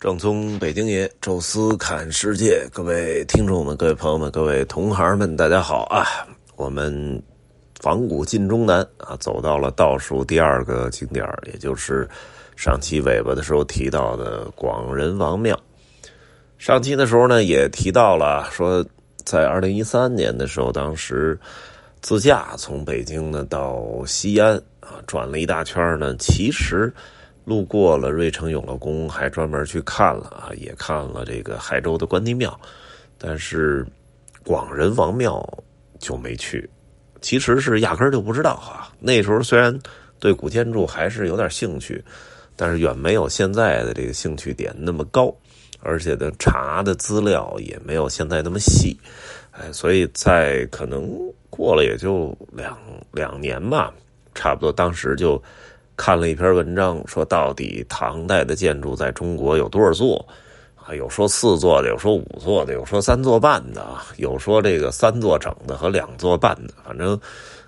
正宗北京爷，宙斯看世界，各位听众们、各位朋友们、各位同行们，大家好啊！我们仿古进中南啊，走到了倒数第二个景点，也就是上期尾巴的时候提到的广仁王庙。上期的时候呢，也提到了说，在二零一三年的时候，当时自驾从北京呢到西安啊，转了一大圈呢，其实。路过了芮城永乐宫，还专门去看了啊，也看了这个海州的关帝庙，但是广仁王庙就没去。其实是压根儿就不知道啊。那时候虽然对古建筑还是有点兴趣，但是远没有现在的这个兴趣点那么高，而且呢查的资料也没有现在那么细。哎，所以在可能过了也就两两年吧，差不多当时就。看了一篇文章，说到底唐代的建筑在中国有多少座？啊，有说四座的，有说五座的，有说三座半的，有说这个三座整的和两座半的，反正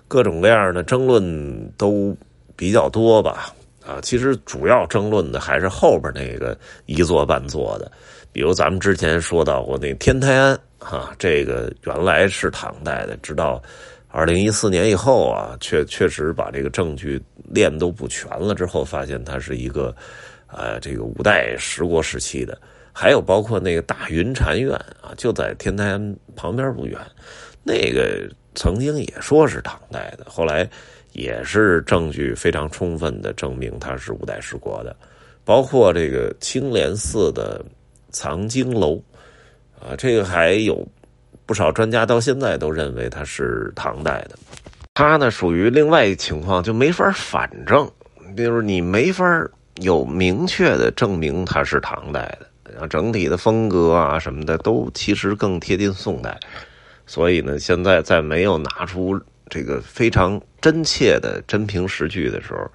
各种各样的争论都比较多吧。啊，其实主要争论的还是后边那个一座半座的，比如咱们之前说到过那天台庵，哈，这个原来是唐代的，直到。二零一四年以后啊，确确实把这个证据链都补全了之后，发现它是一个，呃，这个五代十国时期的。还有包括那个大云禅院啊，就在天台旁边不远，那个曾经也说是唐代的，后来也是证据非常充分的证明它是五代十国的。包括这个青莲寺的藏经楼啊，这个还有。不少专家到现在都认为它是唐代的，它呢属于另外一情况，就没法反证，比如你没法有明确的证明它是唐代的，然后整体的风格啊什么的都其实更贴近宋代，所以呢，现在在没有拿出这个非常真切的真凭实据的时候，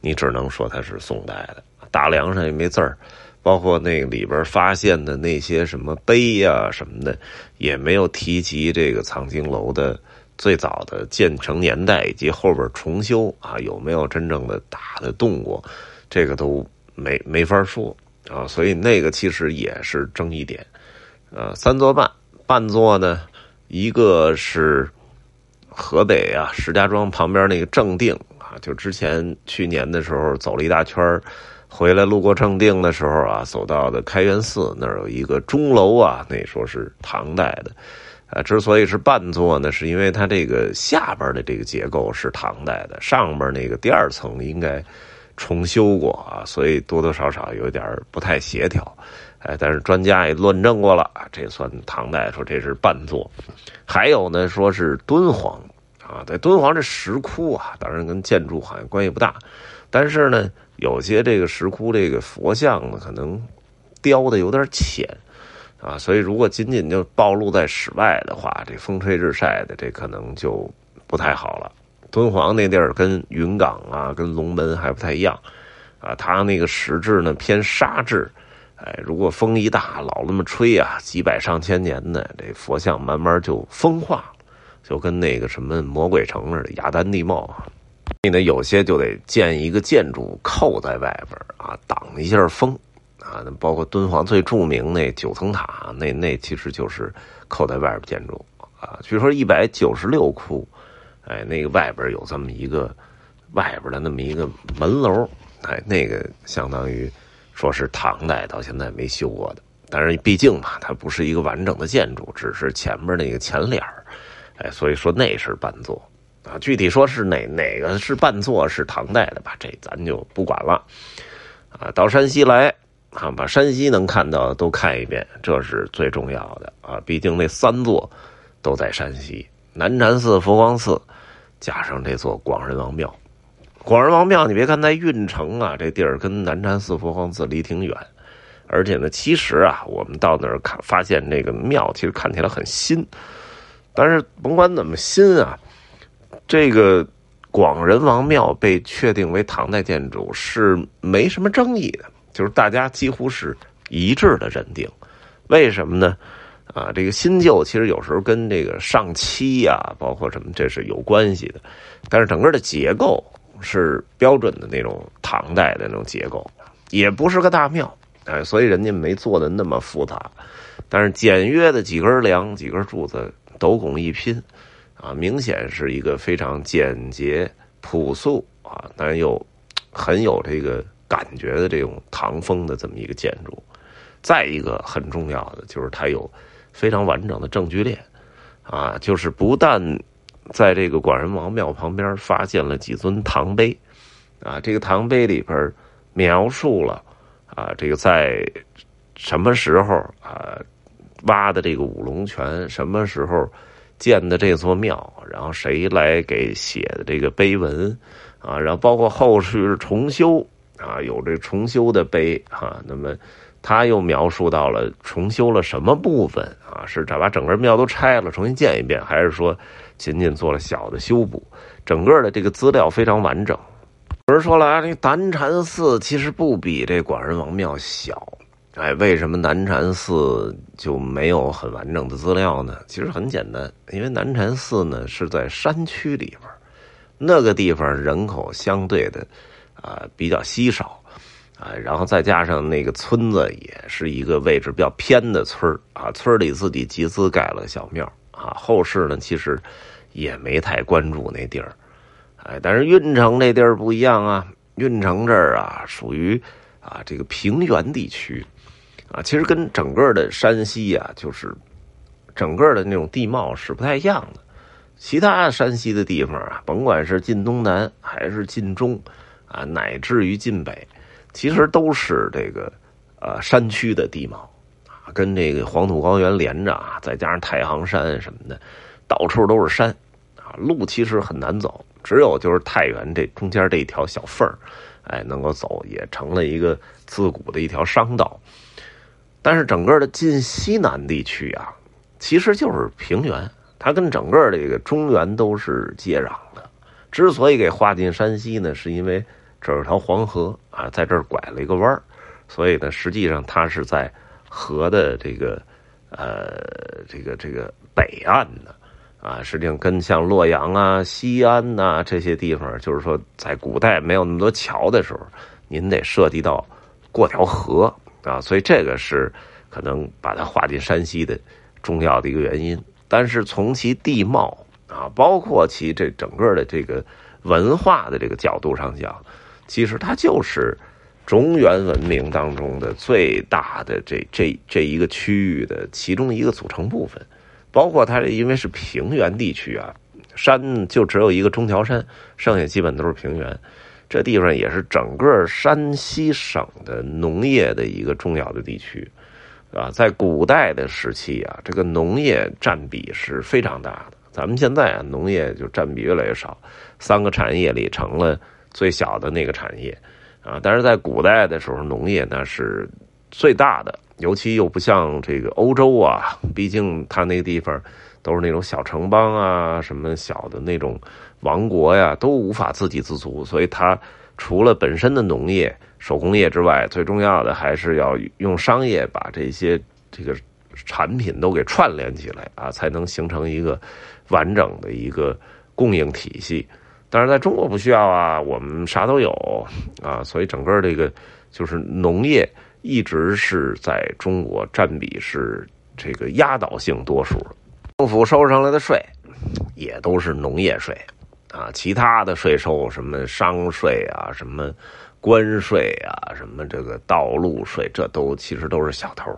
你只能说它是宋代的，大梁上也没字儿。包括那里边发现的那些什么碑呀什么的，也没有提及这个藏经楼的最早的建成年代以及后边重修啊有没有真正的大的动过，这个都没没法说啊。所以那个其实也是争议点。呃，三座半半座呢，一个是河北啊石家庄旁边那个正定啊，就之前去年的时候走了一大圈回来路过正定的时候啊，走到的开元寺那儿有一个钟楼啊，那说是唐代的，啊，之所以是半座呢，是因为它这个下边的这个结构是唐代的，上边那个第二层应该重修过啊，所以多多少少有点不太协调，哎，但是专家也论证过了，这算唐代，说这是半座。还有呢，说是敦煌啊，在敦煌这石窟啊，当然跟建筑好像关系不大，但是呢。有些这个石窟这个佛像呢，可能雕的有点浅啊，所以如果仅仅就暴露在室外的话，这风吹日晒的，这可能就不太好了。敦煌那地儿跟云冈啊、跟龙门还不太一样啊，它那个石质呢偏沙质，哎，如果风一大，老那么吹啊，几百上千年的这佛像慢慢就风化，就跟那个什么魔鬼城似的，雅丹地貌。所以呢，有些就得建一个建筑扣在外边啊，挡一下风啊。包括敦煌最著名那九层塔，那那其实就是扣在外边建筑啊。据说一百九十六窟，哎，那个外边有这么一个外边的那么一个门楼，哎，那个相当于说是唐代到现在没修过的。但是毕竟嘛，它不是一个完整的建筑，只是前面那个前脸哎，所以说那是半座。啊，具体说是哪哪个是半座是唐代的吧，这咱就不管了。啊，到山西来啊，把山西能看到的都看一遍，这是最重要的啊。毕竟那三座都在山西，南禅寺、佛光寺，加上这座广仁王庙。广仁王庙，你别看在运城啊，这地儿跟南禅寺、佛光寺离挺远，而且呢，其实啊，我们到那儿看，发现这个庙其实看起来很新，但是甭管怎么新啊。这个广仁王庙被确定为唐代建筑是没什么争议的，就是大家几乎是一致的认定。为什么呢？啊，这个新旧其实有时候跟这个上漆呀，包括什么，这是有关系的。但是整个的结构是标准的那种唐代的那种结构，也不是个大庙哎，所以人家没做的那么复杂，但是简约的几根梁、几根柱子，斗拱一拼，啊，明显是一个非常简洁朴素啊，但又很有这个感觉的这种唐风的这么一个建筑。再一个很重要的就是它有非常完整的证据链，啊，就是不但在这个广仁王庙旁边发现了几尊唐碑，啊，这个唐碑里边描述了啊，这个在什么时候啊挖的这个五龙泉，什么时候建的这座庙，然后谁来给写的这个碑文，啊，然后包括后续重修啊，有这重修的碑啊，那么。他又描述到了重修了什么部分啊？是把整个庙都拆了，重新建一遍，还是说仅仅做了小的修补？整个的这个资料非常完整。有人说了啊，这南禅寺其实不比这广仁王庙小，哎，为什么南禅寺就没有很完整的资料呢？其实很简单，因为南禅寺呢是在山区里边，那个地方人口相对的啊比较稀少。啊，然后再加上那个村子也是一个位置比较偏的村啊，村里自己集资盖了个小庙啊，后世呢其实也没太关注那地儿，哎，但是运城这地儿不一样啊，运城这儿啊属于啊这个平原地区啊，其实跟整个的山西啊，就是整个的那种地貌是不太一样的，其他山西的地方啊，甭管是晋东南还是晋中啊，乃至于晋北。其实都是这个，呃，山区的地貌啊，跟这个黄土高原连着啊，再加上太行山什么的，到处都是山啊，路其实很难走，只有就是太原这中间这一条小缝哎，能够走，也成了一个自古的一条商道。但是整个的晋西南地区啊，其实就是平原，它跟整个这个中原都是接壤的。之所以给划进山西呢，是因为。这有条黄河啊，在这儿拐了一个弯儿，所以呢，实际上它是在河的这个呃这个这个北岸的啊，实际上跟像洛阳啊、西安呐这些地方，就是说在古代没有那么多桥的时候，您得涉及到过条河啊，所以这个是可能把它划进山西的重要的一个原因。但是从其地貌啊，包括其这整个的这个文化的这个角度上讲。其实它就是中原文明当中的最大的这这这一个区域的其中一个组成部分，包括它因为是平原地区啊，山就只有一个中条山，剩下基本都是平原。这地方也是整个山西省的农业的一个重要的地区，啊，在古代的时期啊，这个农业占比是非常大的。咱们现在啊，农业就占比越来越少，三个产业里成了。最小的那个产业，啊，但是在古代的时候，农业那是最大的，尤其又不像这个欧洲啊，毕竟它那个地方都是那种小城邦啊，什么小的那种王国呀，都无法自给自足，所以它除了本身的农业、手工业之外，最重要的还是要用商业把这些这个产品都给串联起来啊，才能形成一个完整的一个供应体系。但是在中国不需要啊，我们啥都有啊，所以整个这个就是农业一直是在中国占比是这个压倒性多数。政府收上来的税也都是农业税啊，其他的税收什么商税啊、什么关税啊、什么这个道路税，这都其实都是小头。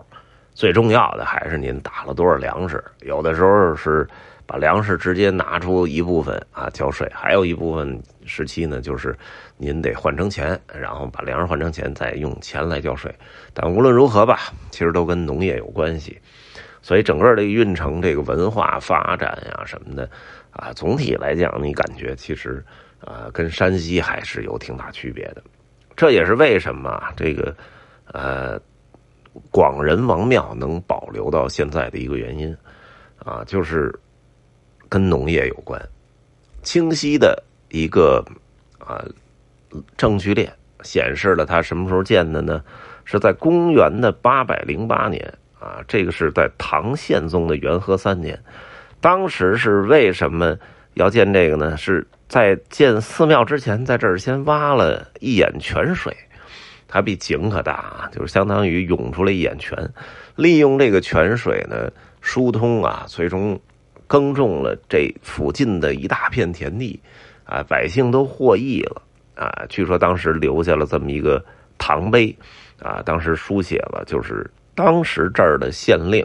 最重要的还是您打了多少粮食，有的时候是。把粮食直接拿出一部分啊交税，还有一部分时期呢，就是您得换成钱，然后把粮食换成钱，再用钱来交税。但无论如何吧，其实都跟农业有关系，所以整个这个运城这个文化发展呀什么的啊，总体来讲，你感觉其实啊跟山西还是有挺大区别的。这也是为什么这个呃广仁王庙能保留到现在的一个原因啊，就是。跟农业有关，清晰的一个啊证据链显示了它什么时候建的呢？是在公元的八百零八年啊，这个是在唐宪宗的元和三年。当时是为什么要建这个呢？是在建寺庙之前，在这儿先挖了一眼泉水它比井可大啊，就是相当于涌出来一眼泉，利用这个泉水呢疏通啊，最终耕种了这附近的一大片田地，啊，百姓都获益了啊。据说当时留下了这么一个唐碑啊，当时书写了就是当时这儿的县令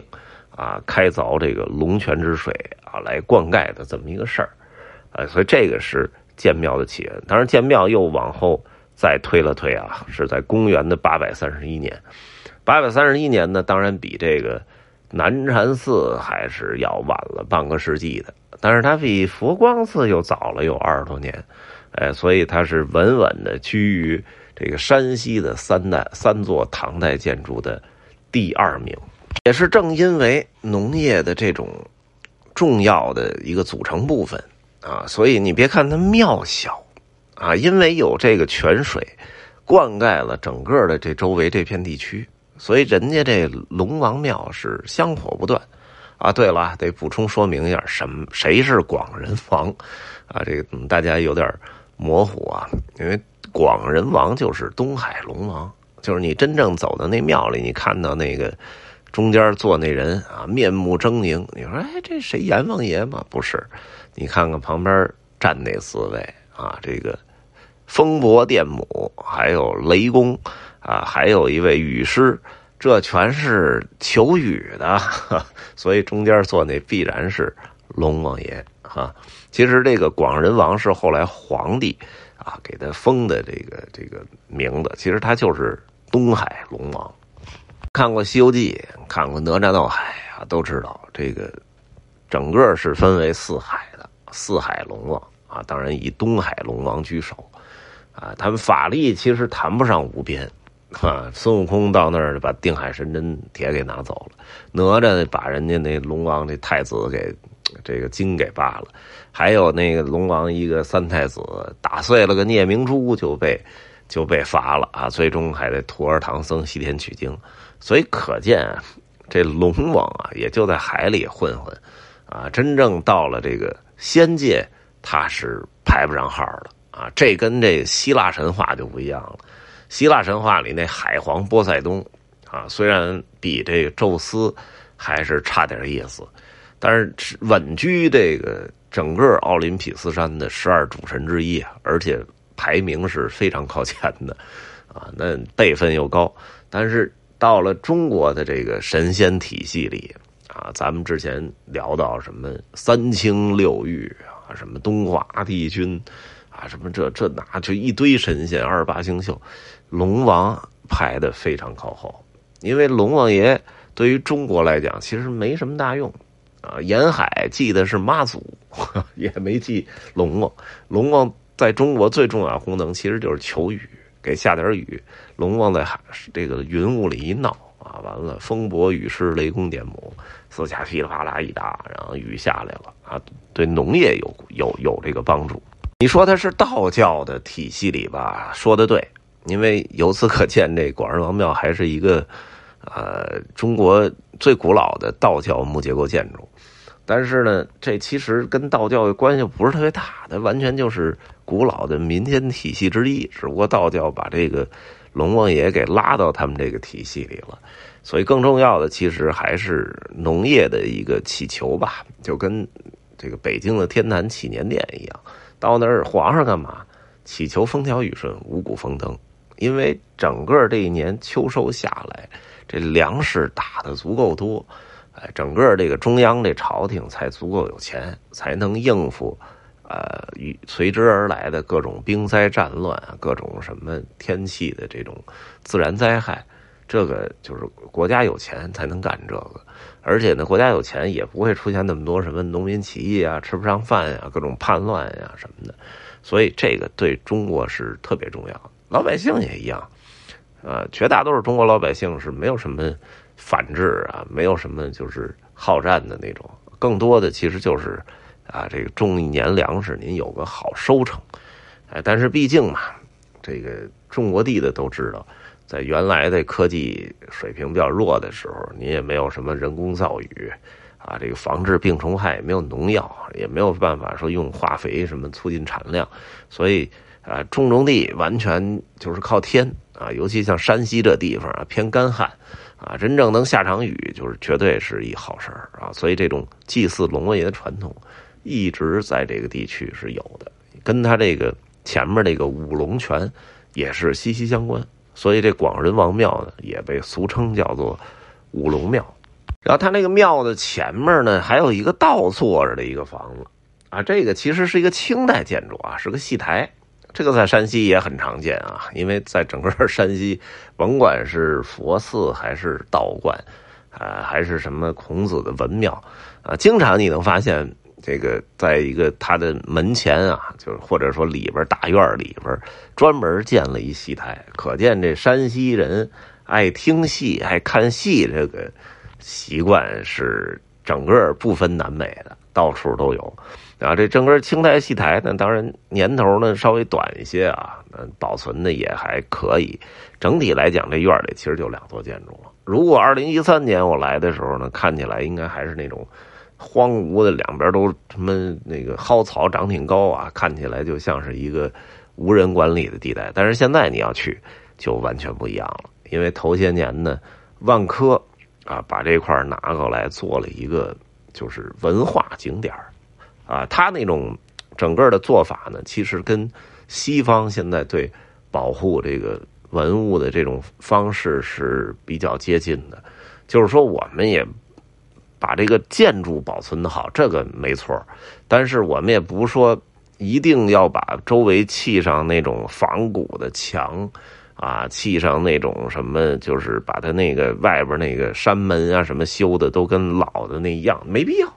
啊开凿这个龙泉之水啊来灌溉的这么一个事儿，啊，所以这个是建庙的起源。当然，建庙又往后。再推了推啊，是在公元的八百三十一年。八百三十一年呢，当然比这个南禅寺还是要晚了半个世纪的，但是它比佛光寺又早了有二十多年，哎，所以它是稳稳的居于这个山西的三代三座唐代建筑的第二名。也是正因为农业的这种重要的一个组成部分啊，所以你别看它庙小。啊，因为有这个泉水灌溉了整个的这周围这片地区，所以人家这龙王庙是香火不断。啊，对了，得补充说明一下，什么谁是广仁王？啊，这个大家有点模糊啊，因为广仁王就是东海龙王，就是你真正走到那庙里，你看到那个中间坐那人啊，面目狰狞，你说，哎，这谁阎王爷吗？不是，你看看旁边站那四位啊，这个。风伯电母，还有雷公，啊，还有一位雨师，这全是求雨的，所以中间坐那必然是龙王爷哈。其实这个广仁王是后来皇帝啊给他封的这个这个名字，其实他就是东海龙王。看过《西游记》，看过《哪吒闹海》啊，都知道这个整个是分为四海的，四海龙王啊，当然以东海龙王居首。啊，他们法力其实谈不上无边，啊，孙悟空到那儿把定海神针铁给拿走了，哪吒把人家那龙王那太子给这个筋给扒了，还有那个龙王一个三太子打碎了个夜明珠就被就被罚了啊，最终还得徒儿唐僧西天取经，所以可见这龙王啊也就在海里混混，啊，真正到了这个仙界他是排不上号的。啊，这跟这希腊神话就不一样了。希腊神话里那海皇波塞冬，啊，虽然比这个宙斯还是差点意思，但是稳居这个整个奥林匹斯山的十二主神之一，而且排名是非常靠前的，啊，那辈分又高。但是到了中国的这个神仙体系里啊，咱们之前聊到什么三清六御啊，什么东华帝君。啊，什么这这那就一堆神仙，二十八星宿，龙王排的非常靠后，因为龙王爷对于中国来讲其实没什么大用，啊，沿海记的是妈祖，也没记龙王。龙王在中国最重要的功能其实就是求雨，给下点雨。龙王在海这个云雾里一闹啊，完了风伯雨师雷公电母，四下噼里啪啦一打，然后雨下来了啊，对农业有有有这个帮助。你说它是道教的体系里吧？说的对，因为由此可见，这广仁王庙还是一个，呃，中国最古老的道教木结构建筑。但是呢，这其实跟道教关系不是特别大，它完全就是古老的民间体系之一。只不过道教把这个龙王爷给拉到他们这个体系里了，所以更重要的其实还是农业的一个祈求吧，就跟这个北京的天坛祈年殿一样。到那儿，皇上干嘛？祈求风调雨顺、五谷丰登。因为整个这一年秋收下来，这粮食打的足够多，哎，整个这个中央这朝廷才足够有钱，才能应付，呃，与随之而来的各种兵灾战乱、各种什么天气的这种自然灾害。这个就是国家有钱才能干这个。而且呢，国家有钱也不会出现那么多什么农民起义啊、吃不上饭呀、各种叛乱呀什么的，所以这个对中国是特别重要。老百姓也一样，呃，绝大多数中国老百姓是没有什么反制啊，没有什么就是好战的那种，更多的其实就是啊，这个种一年粮食，您有个好收成。哎，但是毕竟嘛，这个种过地的都知道。在原来的科技水平比较弱的时候，你也没有什么人工造雨，啊，这个防治病虫害也没有农药，也没有办法说用化肥什么促进产量，所以啊，种种地完全就是靠天啊，尤其像山西这地方啊，偏干旱啊，真正能下场雨，就是绝对是一好事儿啊。所以这种祭祀龙王爷的传统，一直在这个地区是有的，跟他这个前面那个五龙泉也是息息相关。所以这广仁王庙呢，也被俗称叫做五龙庙。然后他那个庙的前面呢，还有一个倒坐着的一个房子啊，这个其实是一个清代建筑啊，是个戏台。这个在山西也很常见啊，因为在整个山西，甭管是佛寺还是道观，啊，还是什么孔子的文庙啊，经常你能发现这个在一个他的门前啊，就是或者说里边大院里边专门建了一戏台，可见这山西人爱听戏、爱看戏这个习惯是整个不分南北的，到处都有。啊，这整个清代戏台呢，当然年头呢稍微短一些啊，保存的也还可以。整体来讲，这院里其实就两座建筑了。如果二零一三年我来的时候呢，看起来应该还是那种荒芜的，两边都什么那个蒿草长挺高啊，看起来就像是一个无人管理的地带。但是现在你要去，就完全不一样了，因为头些年呢，万科啊把这块拿过来做了一个就是文化景点啊，他那种整个的做法呢，其实跟西方现在对保护这个文物的这种方式是比较接近的。就是说，我们也把这个建筑保存的好，这个没错。但是我们也不说一定要把周围砌上那种仿古的墙啊，砌上那种什么，就是把它那个外边那个山门啊什么修的都跟老的那一样，没必要。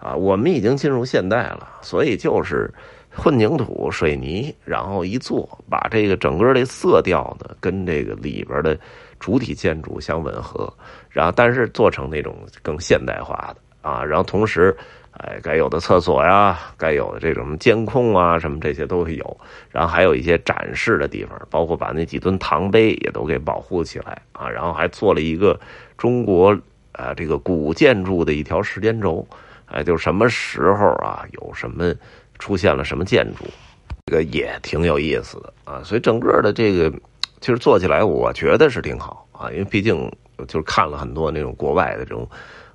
啊，我们已经进入现代了，所以就是混凝土、水泥，然后一做，把这个整个的色调呢跟这个里边的主体建筑相吻合，然后但是做成那种更现代化的啊，然后同时，哎，该有的厕所呀，该有的这种监控啊，什么这些都会有，然后还有一些展示的地方，包括把那几吨唐碑也都给保护起来啊，然后还做了一个中国啊这个古建筑的一条时间轴。哎，就什么时候啊，有什么出现了什么建筑，这个也挺有意思的啊。所以整个的这个其实做起来，我觉得是挺好啊。因为毕竟就是看了很多那种国外的这种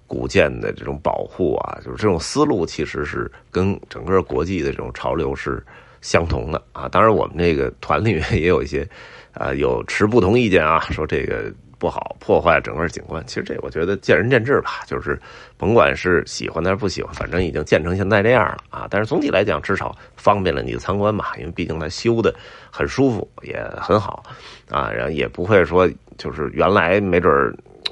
古建的这种保护啊，就是这种思路其实是跟整个国际的这种潮流是相同的啊。当然，我们这个团里面也有一些啊有持不同意见啊，说这个。不好破坏整个景观，其实这我觉得见仁见智吧，就是甭管是喜欢还是不喜欢，反正已经建成现在这样了啊。但是总体来讲，至少方便了你的参观嘛，因为毕竟它修的很舒服，也很好啊，然后也不会说就是原来没准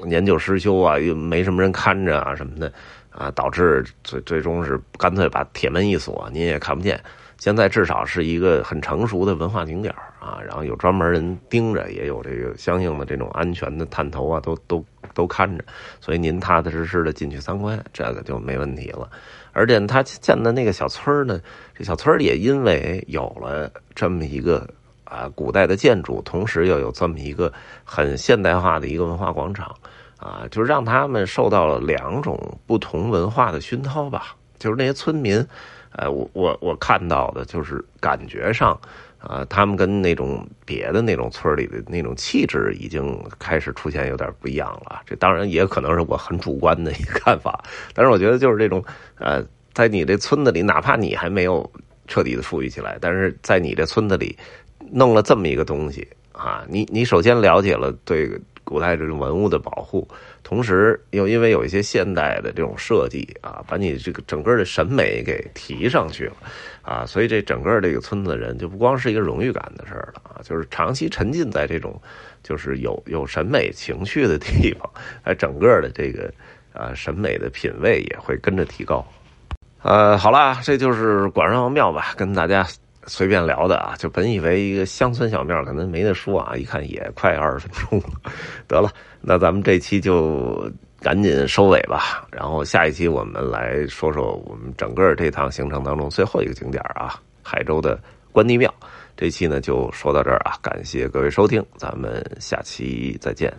年久失修啊，又没什么人看着啊什么的啊，导致最最终是干脆把铁门一锁，您也看不见。现在至少是一个很成熟的文化景点啊，然后有专门人盯着，也有这个相应的这种安全的探头啊，都都都看着，所以您踏踏实实的进去参观，这个就没问题了。而且他建的那个小村呢，这小村也因为有了这么一个啊古代的建筑，同时又有这么一个很现代化的一个文化广场啊，就让他们受到了两种不同文化的熏陶吧，就是那些村民。呃，我我我看到的就是感觉上，啊，他们跟那种别的那种村里的那种气质已经开始出现有点不一样了。这当然也可能是我很主观的一个看法，但是我觉得就是这种，呃，在你这村子里，哪怕你还没有彻底的富裕起来，但是在你这村子里弄了这么一个东西啊，你你首先了解了对。古代这种文物的保护，同时又因为有一些现代的这种设计啊，把你这个整个的审美给提上去了啊，所以这整个这个村子人就不光是一个荣誉感的事儿了啊，就是长期沉浸在这种就是有有审美情趣的地方，哎，整个的这个啊审美的品味也会跟着提高。呃，好了，这就是广仁王庙吧，跟大家。随便聊的啊，就本以为一个乡村小庙可能没得说啊，一看也快二十分钟了。得了，那咱们这期就赶紧收尾吧。然后下一期我们来说说我们整个这趟行程当中最后一个景点啊，海州的关帝庙。这期呢就说到这儿啊，感谢各位收听，咱们下期再见。